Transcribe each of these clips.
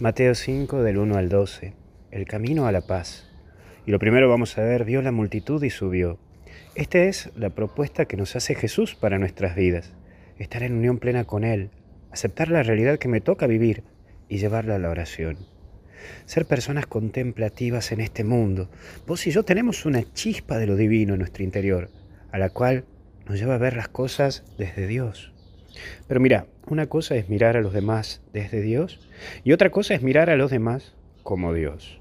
Mateo 5 del 1 al 12. El camino a la paz. Y lo primero vamos a ver, vio la multitud y subió. Esta es la propuesta que nos hace Jesús para nuestras vidas. Estar en unión plena con Él, aceptar la realidad que me toca vivir y llevarla a la oración. Ser personas contemplativas en este mundo. Vos y yo tenemos una chispa de lo divino en nuestro interior, a la cual nos lleva a ver las cosas desde Dios. Pero mira, una cosa es mirar a los demás desde Dios y otra cosa es mirar a los demás como Dios.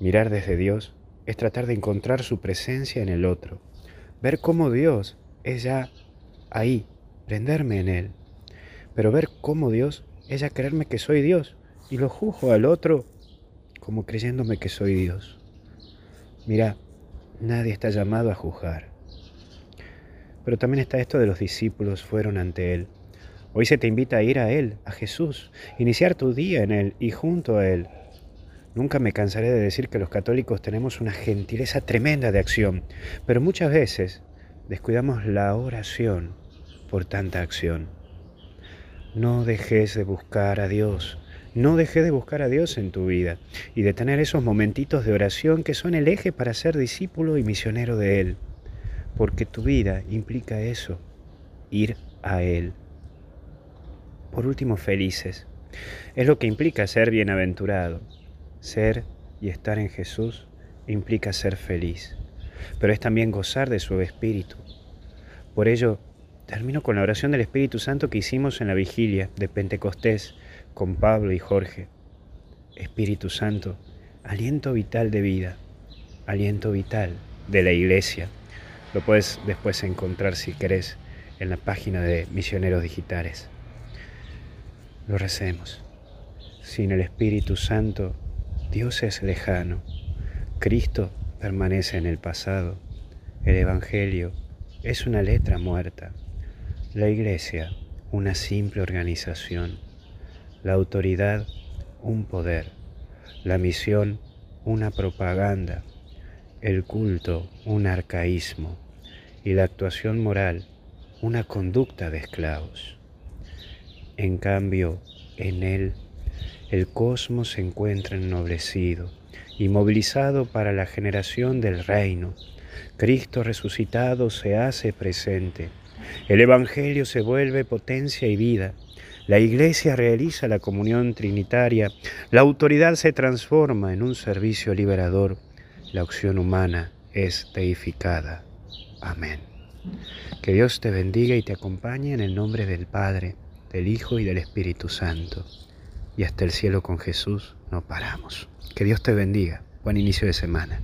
Mirar desde Dios es tratar de encontrar su presencia en el otro, ver cómo Dios es ya ahí, prenderme en Él. Pero ver cómo Dios es ya creerme que soy Dios y lo juzgo al otro como creyéndome que soy Dios. Mira, nadie está llamado a juzgar. Pero también está esto de los discípulos fueron ante Él. Hoy se te invita a ir a Él, a Jesús, iniciar tu día en Él y junto a Él. Nunca me cansaré de decir que los católicos tenemos una gentileza tremenda de acción, pero muchas veces descuidamos la oración por tanta acción. No dejes de buscar a Dios, no dejes de buscar a Dios en tu vida y de tener esos momentitos de oración que son el eje para ser discípulo y misionero de Él porque tu vida implica eso, ir a Él. Por último, felices. Es lo que implica ser bienaventurado. Ser y estar en Jesús implica ser feliz, pero es también gozar de su Espíritu. Por ello, termino con la oración del Espíritu Santo que hicimos en la vigilia de Pentecostés con Pablo y Jorge. Espíritu Santo, aliento vital de vida, aliento vital de la iglesia. Lo puedes después encontrar si querés en la página de Misioneros Digitales. Lo recemos. Sin el Espíritu Santo, Dios es lejano. Cristo permanece en el pasado. El Evangelio es una letra muerta. La Iglesia, una simple organización. La autoridad, un poder. La misión, una propaganda el culto un arcaísmo y la actuación moral una conducta de esclavos. En cambio, en él el cosmos se encuentra ennoblecido y movilizado para la generación del reino. Cristo resucitado se hace presente. El Evangelio se vuelve potencia y vida. La Iglesia realiza la comunión trinitaria. La autoridad se transforma en un servicio liberador la opción humana es deificada. Amén. Que Dios te bendiga y te acompañe en el nombre del Padre, del Hijo y del Espíritu Santo. Y hasta el cielo con Jesús no paramos. Que Dios te bendiga. Buen inicio de semana.